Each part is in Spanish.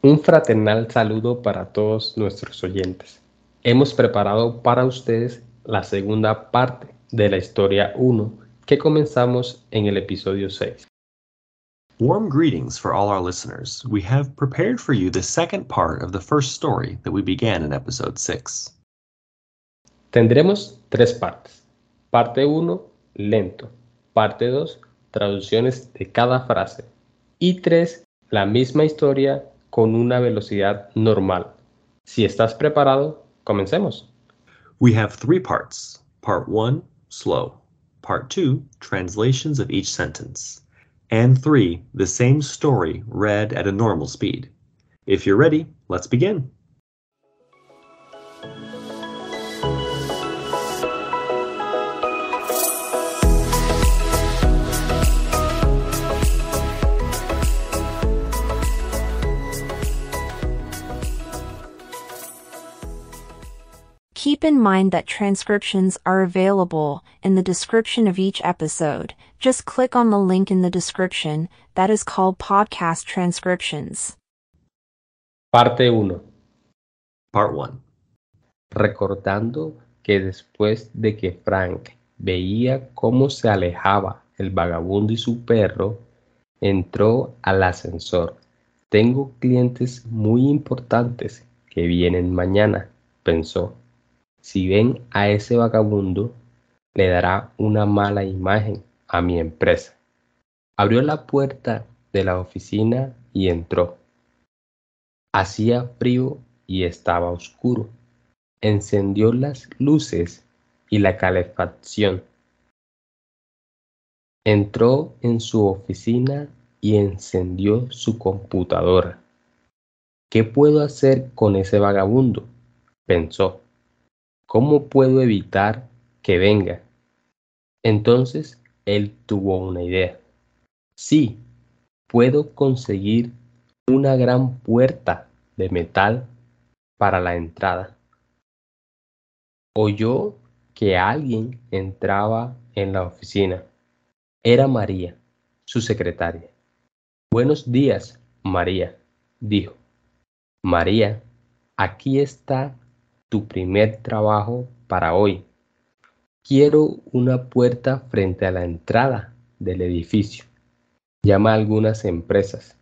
Un fraternal saludo para todos nuestros oyentes. Hemos preparado para ustedes la segunda parte de la historia 1 que comenzamos en el episodio 6. Warm greetings for all our listeners. We have prepared for you the second part of the first story that we began in episode 6. Tendremos tres partes. Parte 1, lento. Parte 2, traducciones de cada frase. Y 3, la misma historia con una velocidad normal. Si estás preparado, comencemos. We have three parts. Part 1, slow. Part 2, translations of each sentence. And 3, the same story read at a normal speed. If you're ready, let's begin. Keep in mind that transcriptions are available in the description of each episode. Just click on the link in the description that is called Podcast Transcriptions. Parte 1. Part 1. Recordando que después de que Frank veía cómo se alejaba el vagabundo y su perro, entró al ascensor. Tengo clientes muy importantes que vienen mañana, pensó. Si ven a ese vagabundo, le dará una mala imagen a mi empresa. Abrió la puerta de la oficina y entró. Hacía frío y estaba oscuro. Encendió las luces y la calefacción. Entró en su oficina y encendió su computadora. ¿Qué puedo hacer con ese vagabundo? pensó. ¿Cómo puedo evitar que venga? Entonces él tuvo una idea. Sí, puedo conseguir una gran puerta de metal para la entrada. Oyó que alguien entraba en la oficina. Era María, su secretaria. Buenos días, María, dijo. María, aquí está tu primer trabajo para hoy. Quiero una puerta frente a la entrada del edificio. Llama a algunas empresas.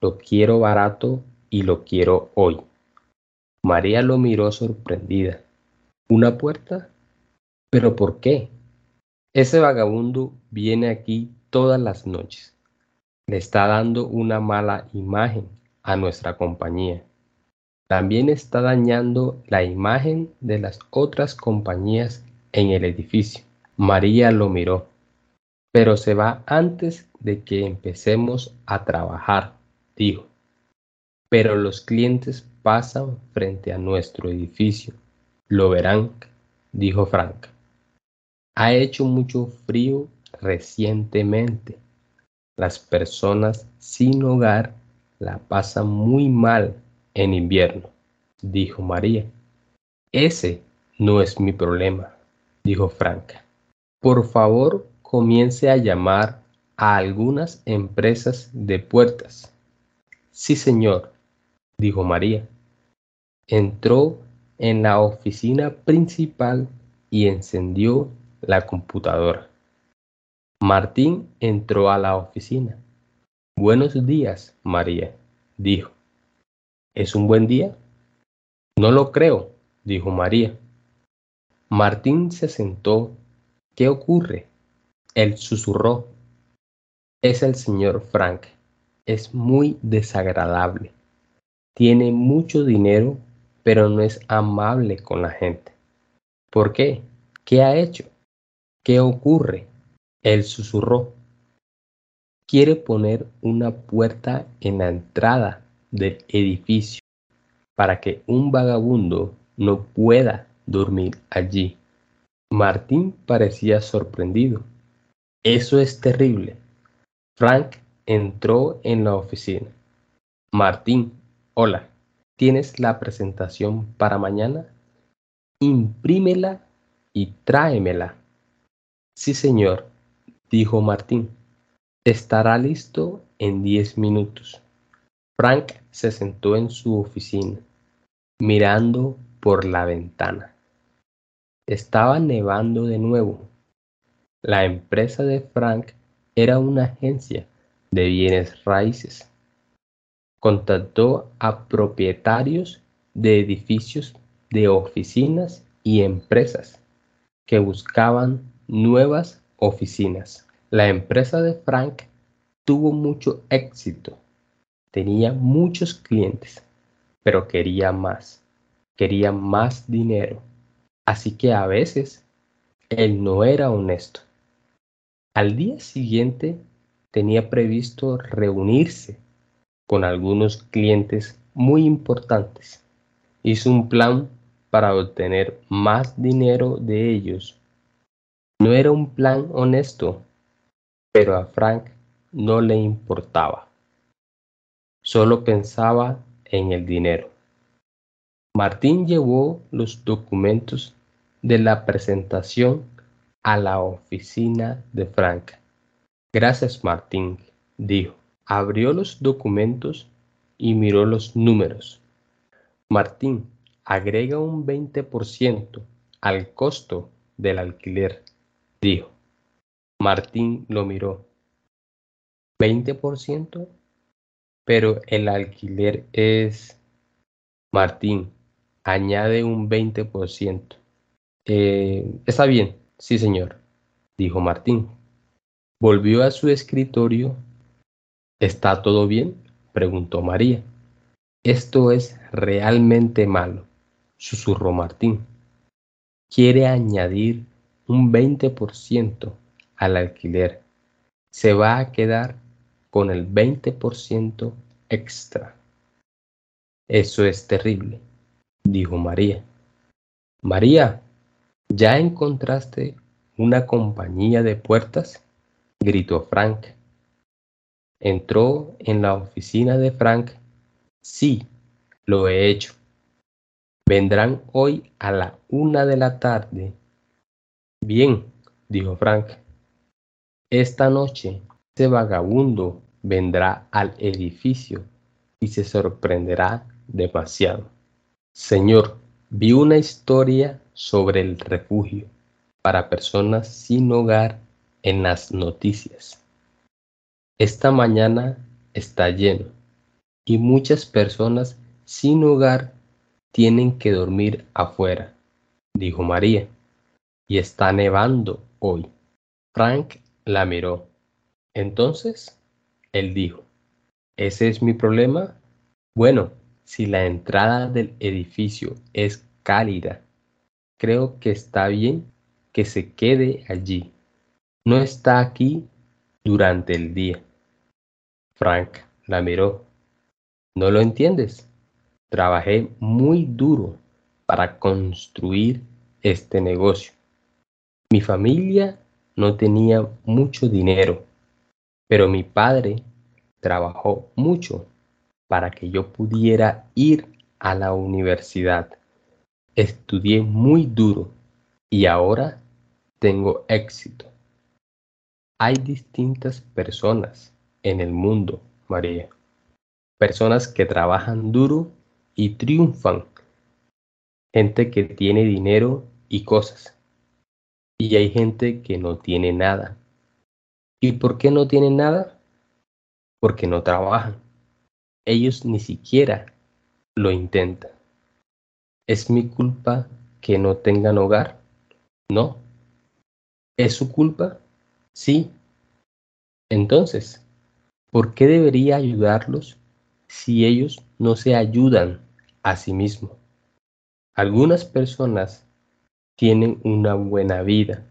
Lo quiero barato y lo quiero hoy. María lo miró sorprendida. ¿Una puerta? ¿Pero por qué? Ese vagabundo viene aquí todas las noches. Le está dando una mala imagen a nuestra compañía. También está dañando la imagen de las otras compañías en el edificio. María lo miró, pero se va antes de que empecemos a trabajar, dijo. Pero los clientes pasan frente a nuestro edificio. Lo verán, dijo Frank. Ha hecho mucho frío recientemente. Las personas sin hogar la pasan muy mal en invierno, dijo María. Ese no es mi problema, dijo Franca. Por favor, comience a llamar a algunas empresas de puertas. Sí, señor, dijo María. Entró en la oficina principal y encendió la computadora. Martín entró a la oficina. Buenos días, María, dijo. ¿Es un buen día? No lo creo, dijo María. Martín se sentó. ¿Qué ocurre? Él susurró. Es el señor Frank. Es muy desagradable. Tiene mucho dinero, pero no es amable con la gente. ¿Por qué? ¿Qué ha hecho? ¿Qué ocurre? Él susurró. Quiere poner una puerta en la entrada del edificio para que un vagabundo no pueda dormir allí. Martín parecía sorprendido. Eso es terrible. Frank entró en la oficina. Martín, hola. ¿Tienes la presentación para mañana? Imprímela y tráemela. Sí, señor, dijo Martín. Estará listo en diez minutos. Frank se sentó en su oficina, mirando por la ventana. Estaba nevando de nuevo. La empresa de Frank era una agencia de bienes raíces. Contactó a propietarios de edificios de oficinas y empresas que buscaban nuevas oficinas. La empresa de Frank tuvo mucho éxito. Tenía muchos clientes, pero quería más. Quería más dinero. Así que a veces él no era honesto. Al día siguiente tenía previsto reunirse con algunos clientes muy importantes. Hizo un plan para obtener más dinero de ellos. No era un plan honesto, pero a Frank no le importaba. Solo pensaba en el dinero. Martín llevó los documentos de la presentación a la oficina de Frank. Gracias, Martín, dijo. Abrió los documentos y miró los números. Martín, agrega un 20% al costo del alquiler, dijo. Martín lo miró. ¿20%? Pero el alquiler es... Martín, añade un 20%. Eh, está bien, sí señor, dijo Martín. Volvió a su escritorio. ¿Está todo bien? preguntó María. Esto es realmente malo, susurró Martín. Quiere añadir un 20% al alquiler. Se va a quedar con el 20% extra. Eso es terrible, dijo María. María, ¿ya encontraste una compañía de puertas? gritó Frank. Entró en la oficina de Frank. Sí, lo he hecho. Vendrán hoy a la una de la tarde. Bien, dijo Frank. Esta noche ese vagabundo vendrá al edificio y se sorprenderá demasiado. Señor, vi una historia sobre el refugio para personas sin hogar en las noticias. Esta mañana está lleno y muchas personas sin hogar tienen que dormir afuera, dijo María, y está nevando hoy. Frank la miró. Entonces, él dijo, ¿ese es mi problema? Bueno, si la entrada del edificio es cálida, creo que está bien que se quede allí no está aquí durante el día. Frank la miró. ¿No lo entiendes? Trabajé muy duro para construir este negocio. Mi familia no tenía mucho dinero, pero mi padre trabajó mucho para que yo pudiera ir a la universidad. Estudié muy duro y ahora tengo éxito. Hay distintas personas en el mundo, María. Personas que trabajan duro y triunfan. Gente que tiene dinero y cosas. Y hay gente que no tiene nada. ¿Y por qué no tienen nada? Porque no trabajan. Ellos ni siquiera lo intentan. ¿Es mi culpa que no tengan hogar? No. ¿Es su culpa? Sí. Entonces, ¿por qué debería ayudarlos si ellos no se ayudan a sí mismos? Algunas personas tienen una buena vida.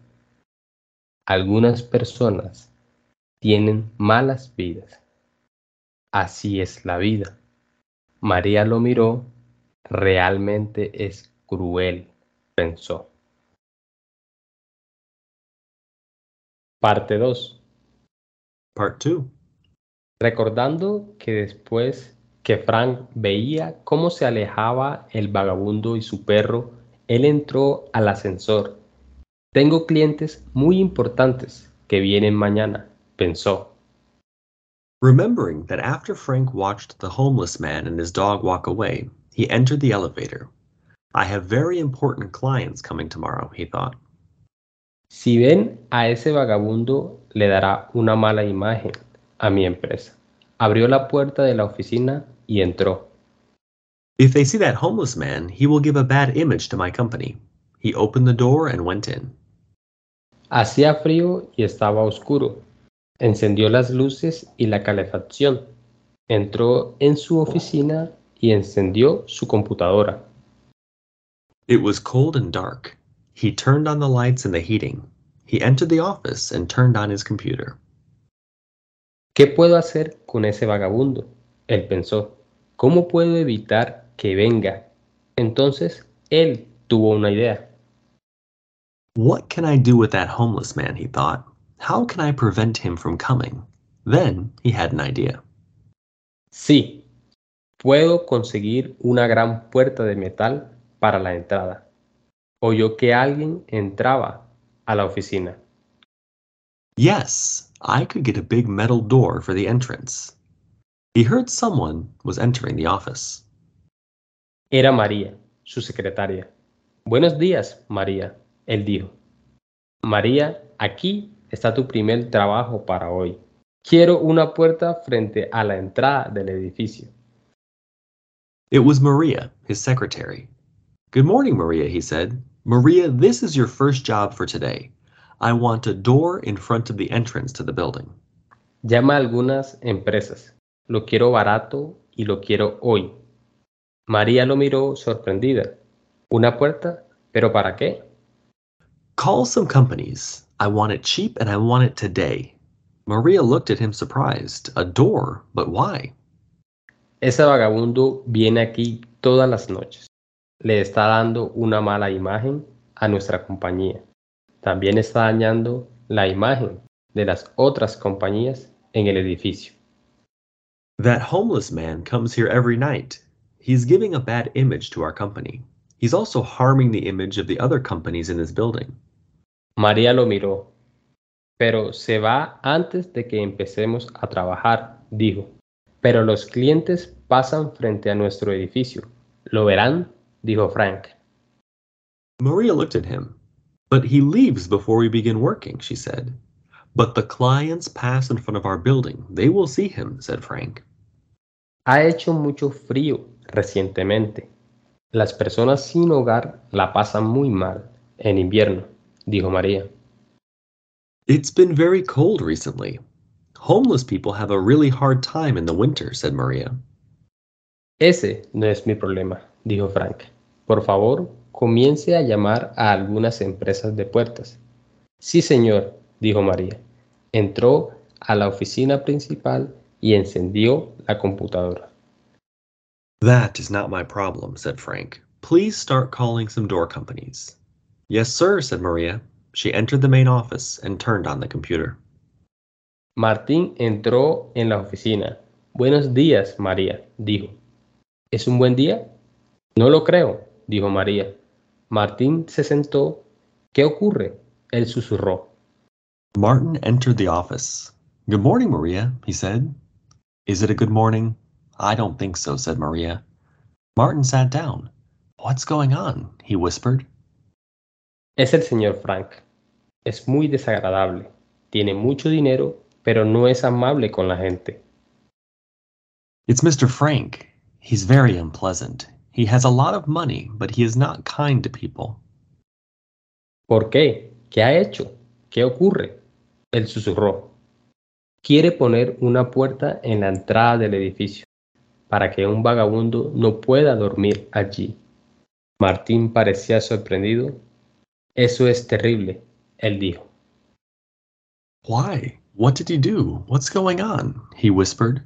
Algunas personas tienen malas vidas. Así es la vida. María lo miró. Realmente es cruel, pensó. Parte 2. Part 2. Recordando que después que Frank veía cómo se alejaba el vagabundo y su perro, él entró al ascensor. Tengo clientes muy importantes que vienen mañana, pensó. Remembering that after Frank watched the homeless man and his dog walk away, he entered the elevator. I have very important clients coming tomorrow, he thought. Si ven a ese vagabundo, le dará una mala imagen a mi empresa. Abrió la puerta de la oficina y entró. If they see that homeless man, he will give a bad image to my company. He opened the door and went in. Hacía frío y estaba oscuro. Encendió las luces y la calefacción. Entró en su oficina y encendió su computadora. It was cold and dark. He turned on the lights and the heating. He entered the office and turned on his computer. ¿Qué puedo hacer con ese vagabundo? Él pensó. ¿Cómo puedo evitar que venga? Entonces él tuvo una idea. What can I do with that homeless man? he thought. How can I prevent him from coming? Then he had an idea. Sí, puedo conseguir una gran puerta de metal para la entrada. Oyó que alguien entraba a la oficina. Yes, I could get a big metal door for the entrance. He heard someone was entering the office. Era María, su secretaria. Buenos días, María, él dijo. María, aquí está tu primer trabajo para hoy. Quiero una puerta frente a la entrada del edificio. It was Maria, his secretary. Good morning, Maria, he said. Maria, this is your first job for today. I want a door in front of the entrance to the building. Llama a algunas empresas. Lo quiero barato y lo quiero hoy. María lo miró sorprendida. ¿Una puerta? ¿Pero para qué? Call some companies. I want it cheap and I want it today. Maria looked at him surprised. A door? But why? Ese vagabundo viene aquí todas las noches. Le está dando una mala imagen a nuestra compañía. También está dañando la imagen de las otras compañías en el edificio. That homeless man comes here every night. He's giving a bad image to our company. He's also harming the image of the other companies in this building. María lo miró. Pero se va antes de que empecemos a trabajar, dijo. Pero los clientes pasan frente a nuestro edificio. ¿Lo verán? dijo Frank. Maria looked at him. But he leaves before we begin working, she said. But the clients pass in front of our building. They will see him, said Frank. Ha hecho mucho frío recientemente. Las personas sin hogar la pasan muy mal en invierno, dijo María. It's been very cold recently. Homeless people have a really hard time in the winter, said Maria. Ese no es mi problema, dijo Frank. Por favor, comience a llamar a algunas empresas de puertas. Sí, señor, dijo María. Entró a la oficina principal y encendió la computadora. That is not my problem, said Frank. Please start calling some door companies. Yes, sir, said Maria. She entered the main office and turned on the computer. Martín entró en la oficina. Buenos días, María, dijo. ¿Es un buen día? No lo creo, dijo María. Martín se sentó. ¿Qué ocurre? Él susurró. Martin entered the office. Good morning, Maria, he said. Is it a good morning? I don't think so, said Maria. Martin sat down. What's going on? he whispered. Es el señor Frank. Es muy desagradable. Tiene mucho dinero, pero no es amable con la gente. It's Mr. Frank. He's very unpleasant. He has a lot of money, but he is not kind to people. ¿Por qué? ¿Qué ha hecho? ¿Qué ocurre? Él susurró. Quiere poner una puerta en la entrada del edificio para que un vagabundo no pueda dormir allí. Martín parecía sorprendido. Eso es terrible, él dijo. Why? What did he do? What's going on? he whispered.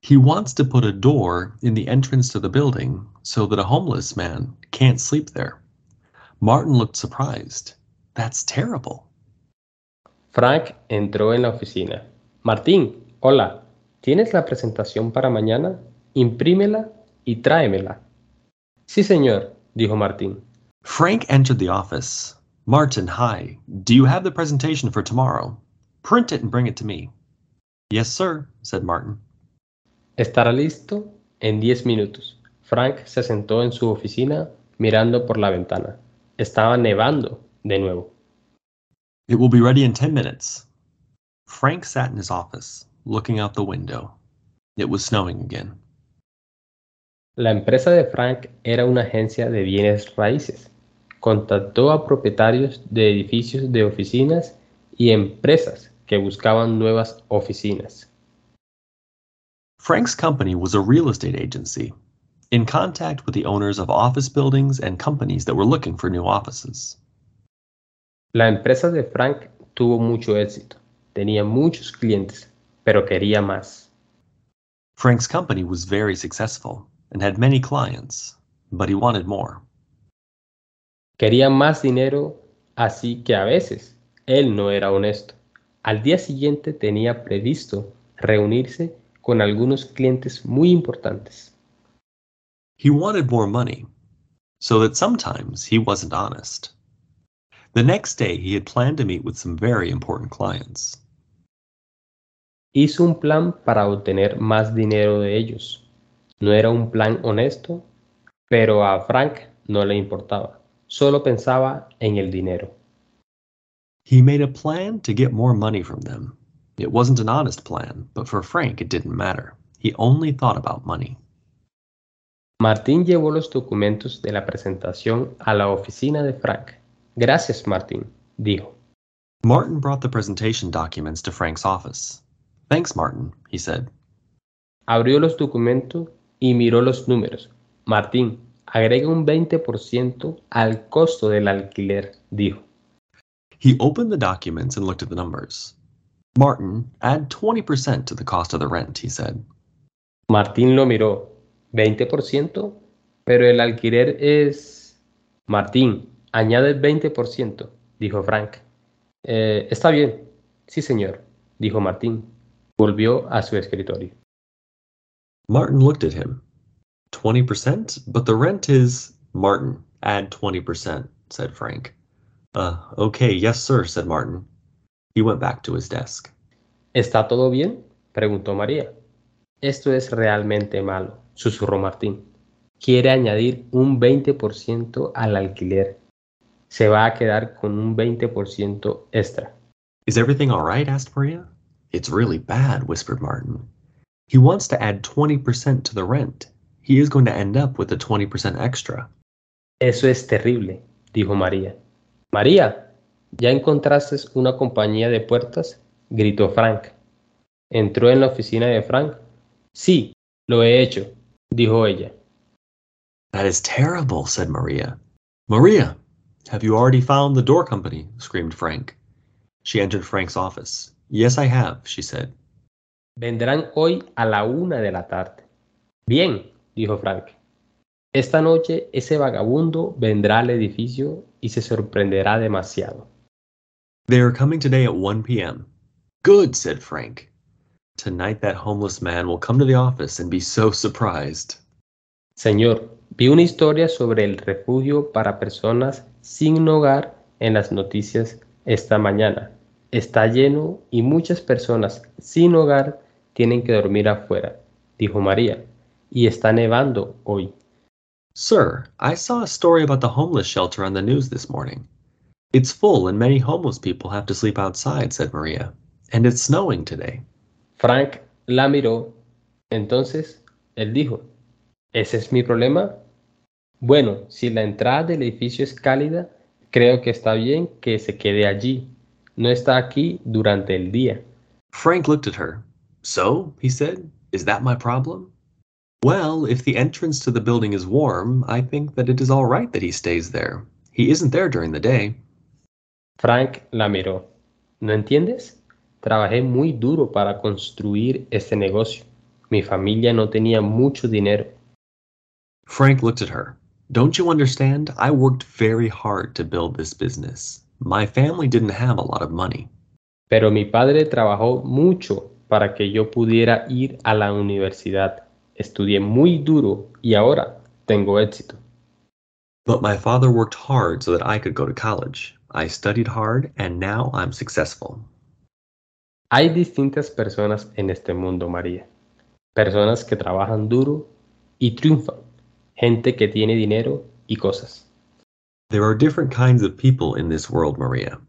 He wants to put a door in the entrance to the building so that a homeless man can't sleep there. Martin looked surprised. That's terrible. Frank entró en la oficina. Martín, hola. ¿Tienes la presentación para mañana? Imprímela y tráemela. Sí, señor, dijo Martín. Frank entered the office. Martin, hi. Do you have the presentation for tomorrow? Print it and bring it to me. Yes, sir, said Martin. Estará listo en diez minutos. Frank se sentó en su oficina mirando por la ventana. Estaba nevando de nuevo. It will be ready in ten minutes. Frank sat in his office, looking out the window. It was snowing again. La empresa de Frank era una agencia de bienes raíces. Contactó a propietarios de edificios de oficinas y empresas que buscaban nuevas oficinas. Frank's company was a real estate agency, in contact with the owners of office buildings and companies that were looking for new offices. La empresa de Frank tuvo mucho éxito. Tenía muchos clientes, pero quería más. Frank's company was very successful and had many clients, but he wanted more. Quería más dinero, así que a veces él no era honesto. Al día siguiente tenía previsto reunirse con algunos clientes muy importantes. He wanted more money, so that sometimes he wasn't honest. The next day, he had planned to meet with some very important clients. Hizo un plan para obtener más dinero de ellos. No era un plan honesto, pero a Frank no le importaba. Solo pensaba en el dinero. He made a plan to get more money from them. It wasn't an honest plan, but for Frank it didn't matter. He only thought about money. Martín llevó los documentos de la presentación a la oficina de Frank. Gracias, Martín, dijo. Martin brought the presentation documents to Frank's office. Thanks, Martin, he said. Abrió los documentos y miró los números. Martín, agrega un 20% al costo del alquiler, dijo. He opened the documents and looked at the numbers. Martin, add 20% to the cost of the rent, he said. Martín lo miró. 20%, pero el alquiler es... Martín, añade el 20%, dijo Frank. Eh, está bien. Sí, señor, dijo Martín. Volvió a su escritorio. Martin looked at him. 20%? But the rent is. Martin, add 20%, said Frank. Uh, okay, yes, sir, said Martin. He went back to his desk. ¿Está todo bien? preguntó María. Esto es realmente malo, susurró Martín. Quiere añadir un 20% al alquiler. Se va a quedar con un 20% extra. Is everything all right? asked Maria. It's really bad, whispered Martin. He wants to add 20% to the rent. He is going to end up with a 20% extra. Eso es terrible, dijo María. María, ¿ya encontraste una compañía de puertas? gritó Frank. Entró en la oficina de Frank. Sí, lo he hecho, dijo ella. That is terrible, said Maria. Maria, have you already found the door company? screamed Frank. She entered Frank's office. Yes, I have, she said. Vendrán hoy a la una de la tarde. Bien, dijo Frank. Esta noche ese vagabundo vendrá al edificio y se sorprenderá demasiado. They are coming today at 1 p.m. Good, said Frank. Tonight that homeless man will come to the office and be so surprised. Señor, vi una historia sobre el refugio para personas sin hogar en las noticias esta mañana. Está lleno y muchas personas sin hogar tienen que dormir afuera, dijo María, y está nevando hoy. Sir, I saw a story about the homeless shelter on the news this morning. It's full and many homeless people have to sleep outside, said Maria. And it's snowing today. Frank la miró. Entonces, él dijo, ¿ese es mi problema? Bueno, si la entrada del edificio es cálida, creo que está bien que se quede allí. No está aquí durante el día. Frank looked at her. So, he said, is that my problem? Well, if the entrance to the building is warm, I think that it is all right that he stays there. He isn't there during the day. Frank la miró. ¿No entiendes? Trabajé muy duro para construir este negocio. Mi familia no tenía mucho dinero. Frank looked at her. Don't you understand? I worked very hard to build this business. My family didn't have a lot of money. Pero mi padre trabajó mucho para que yo pudiera ir a la universidad. Estudié muy duro y ahora tengo éxito. But my father worked hard so that I could go to college. I studied hard and now I'm successful. Hay distintas personas en este mundo, María. Personas que trabajan duro y triunfan. Gente que tiene dinero y cosas. There are different kinds of people in this world, Maria.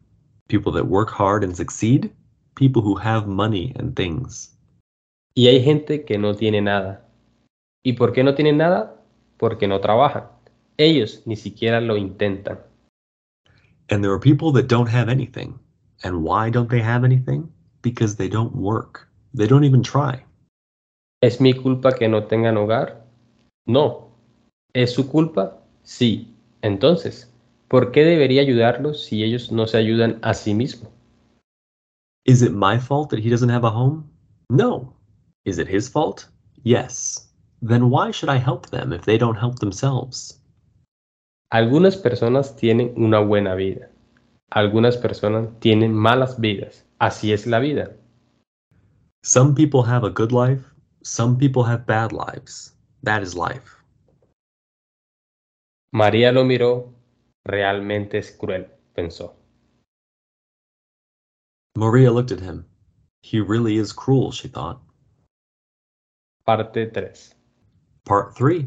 People that work hard and succeed, people who have money and things. Y hay gente que no tiene nada. ¿Y por qué no tienen nada? Porque no trabajan. Ellos ni siquiera lo intentan. And there are people that don't have anything. And why don't they have anything? Because they don't work. They don't even try. ¿Es mi culpa que no tengan hogar? No. ¿Es su culpa? Sí. Entonces, ¿por qué debería ayudarlos si ellos no se ayudan a sí mismos? Is it my fault that he doesn't have a home? No. Is it his fault? Yes. Then why should I help them if they don't help themselves? Algunas personas tienen una buena vida. Algunas personas tienen malas vidas. Así es la vida. Some people have a good life, some people have bad lives. That is life. María lo miró. Realmente es cruel, pensó. Maria looked at him. He really is cruel, she thought. Parte 3. Part 3.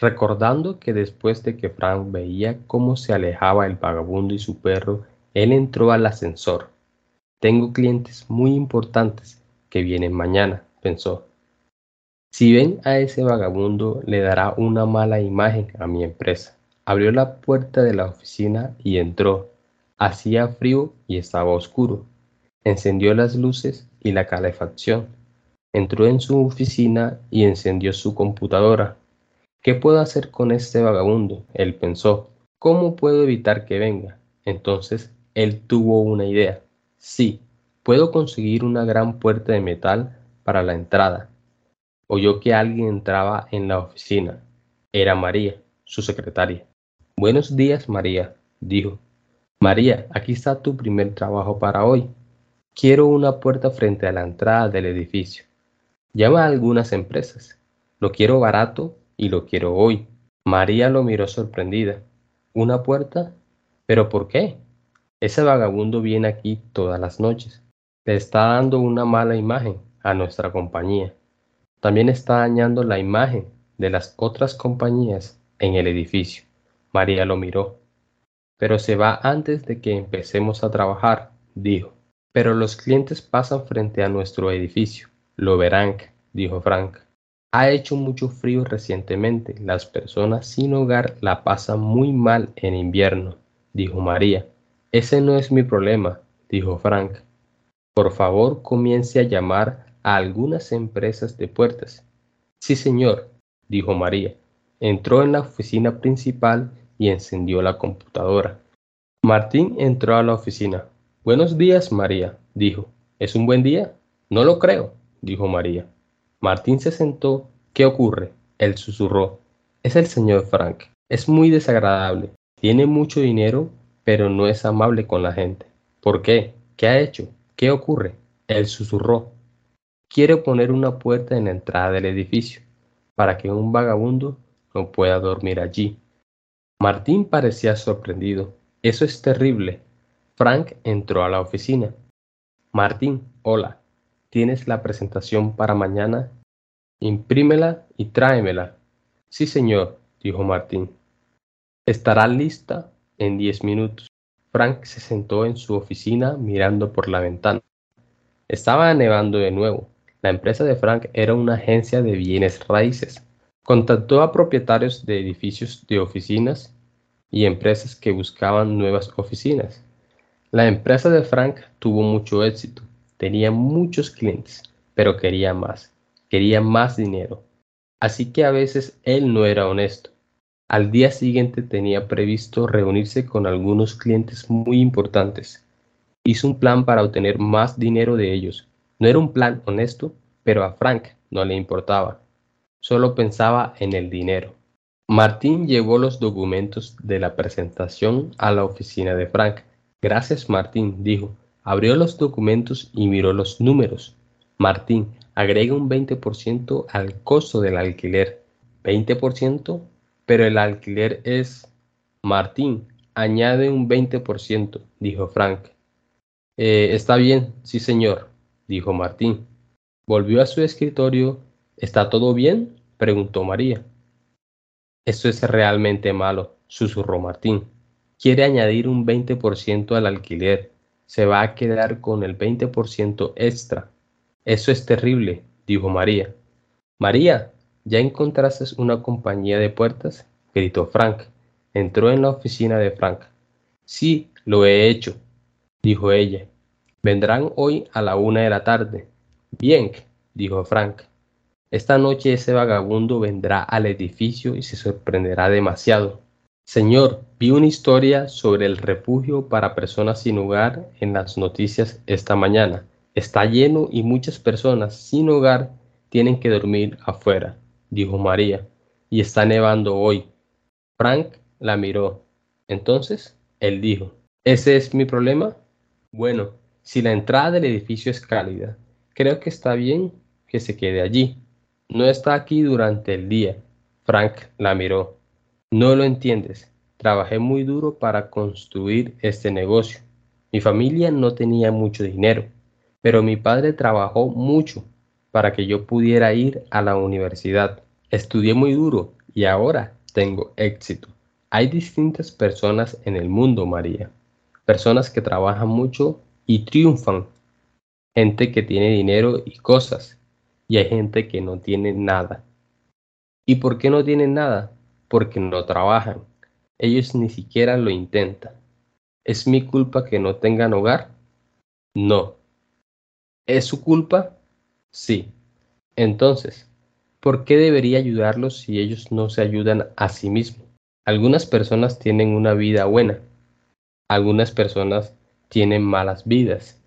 Recordando que después de que Frank veía cómo se alejaba el vagabundo y su perro, él entró al ascensor. Tengo clientes muy importantes que vienen mañana, pensó. Si ven a ese vagabundo, le dará una mala imagen a mi empresa. Abrió la puerta de la oficina y entró. Hacía frío y estaba oscuro. Encendió las luces y la calefacción. Entró en su oficina y encendió su computadora. ¿Qué puedo hacer con este vagabundo? Él pensó. ¿Cómo puedo evitar que venga? Entonces él tuvo una idea. Sí, puedo conseguir una gran puerta de metal para la entrada. Oyó que alguien entraba en la oficina. Era María, su secretaria. Buenos días, María, dijo. María, aquí está tu primer trabajo para hoy. Quiero una puerta frente a la entrada del edificio. Llama a algunas empresas. Lo quiero barato y lo quiero hoy. María lo miró sorprendida. ¿Una puerta? ¿Pero por qué? Ese vagabundo viene aquí todas las noches. Le está dando una mala imagen a nuestra compañía. También está dañando la imagen de las otras compañías en el edificio. María lo miró. Pero se va antes de que empecemos a trabajar, dijo. Pero los clientes pasan frente a nuestro edificio. Lo verán, dijo Frank. Ha hecho mucho frío recientemente. Las personas sin hogar la pasan muy mal en invierno, dijo María. Ese no es mi problema, dijo Frank. Por favor, comience a llamar a algunas empresas de puertas. Sí, señor, dijo María. Entró en la oficina principal y encendió la computadora. Martín entró a la oficina. Buenos días, María, dijo. ¿Es un buen día? No lo creo, dijo María. Martín se sentó. ¿Qué ocurre? Él susurró. Es el señor Frank. Es muy desagradable. Tiene mucho dinero, pero no es amable con la gente. ¿Por qué? ¿Qué ha hecho? ¿Qué ocurre? Él susurró. Quiere poner una puerta en la entrada del edificio, para que un vagabundo no pueda dormir allí. Martín parecía sorprendido. Eso es terrible. Frank entró a la oficina. Martín, hola. ¿Tienes la presentación para mañana? Imprímela y tráemela. Sí, señor, dijo Martín. Estará lista en diez minutos. Frank se sentó en su oficina mirando por la ventana. Estaba nevando de nuevo. La empresa de Frank era una agencia de bienes raíces. Contactó a propietarios de edificios de oficinas y empresas que buscaban nuevas oficinas. La empresa de Frank tuvo mucho éxito Tenía muchos clientes, pero quería más, quería más dinero. Así que a veces él no era honesto. Al día siguiente tenía previsto reunirse con algunos clientes muy importantes. Hizo un plan para obtener más dinero de ellos. No era un plan honesto, pero a Frank no le importaba. Solo pensaba en el dinero. Martín llevó los documentos de la presentación a la oficina de Frank. Gracias, Martín, dijo. Abrió los documentos y miró los números. Martín, agrega un 20% al costo del alquiler. ¿20%? Pero el alquiler es... Martín, añade un 20%, dijo Frank. Eh, está bien, sí señor, dijo Martín. Volvió a su escritorio. ¿Está todo bien? preguntó María. Esto es realmente malo, susurró Martín. Quiere añadir un 20% al alquiler. Se va a quedar con el 20% extra. Eso es terrible, dijo María. María, ¿ya encontraste una compañía de puertas? gritó Frank. Entró en la oficina de Frank. Sí, lo he hecho, dijo ella. Vendrán hoy a la una de la tarde. Bien, dijo Frank. Esta noche ese vagabundo vendrá al edificio y se sorprenderá demasiado. Señor, vi una historia sobre el refugio para personas sin hogar en las noticias esta mañana. Está lleno y muchas personas sin hogar tienen que dormir afuera, dijo María, y está nevando hoy. Frank la miró. Entonces, él dijo, ¿ese es mi problema? Bueno, si la entrada del edificio es cálida, creo que está bien que se quede allí. No está aquí durante el día. Frank la miró. No lo entiendes. Trabajé muy duro para construir este negocio. Mi familia no tenía mucho dinero, pero mi padre trabajó mucho para que yo pudiera ir a la universidad. Estudié muy duro y ahora tengo éxito. Hay distintas personas en el mundo, María. Personas que trabajan mucho y triunfan. Gente que tiene dinero y cosas y hay gente que no tiene nada. ¿Y por qué no tienen nada? Porque no trabajan. Ellos ni siquiera lo intentan. ¿Es mi culpa que no tengan hogar? No. ¿Es su culpa? Sí. Entonces, ¿por qué debería ayudarlos si ellos no se ayudan a sí mismos? Algunas personas tienen una vida buena. Algunas personas tienen malas vidas.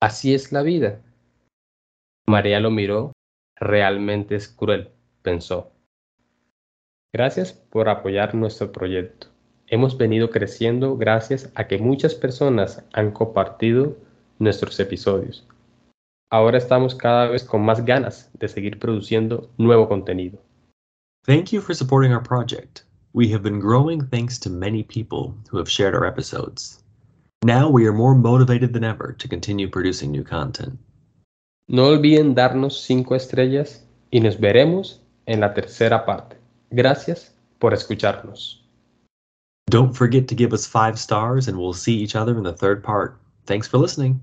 Así es la vida. María lo miró. Realmente es cruel, pensó. Gracias por apoyar nuestro proyecto. Hemos venido creciendo gracias a que muchas personas han compartido nuestros episodios. Ahora estamos cada vez con más ganas de seguir produciendo nuevo contenido. Thank you for supporting our project. We have been growing thanks to many people who have shared our episodes. Now we are more motivated than ever to continue producing new content. No olviden darnos cinco estrellas y nos veremos en la tercera parte. Gracias por escucharnos. Don't forget to give us five stars and we'll see each other in the third part. Thanks for listening.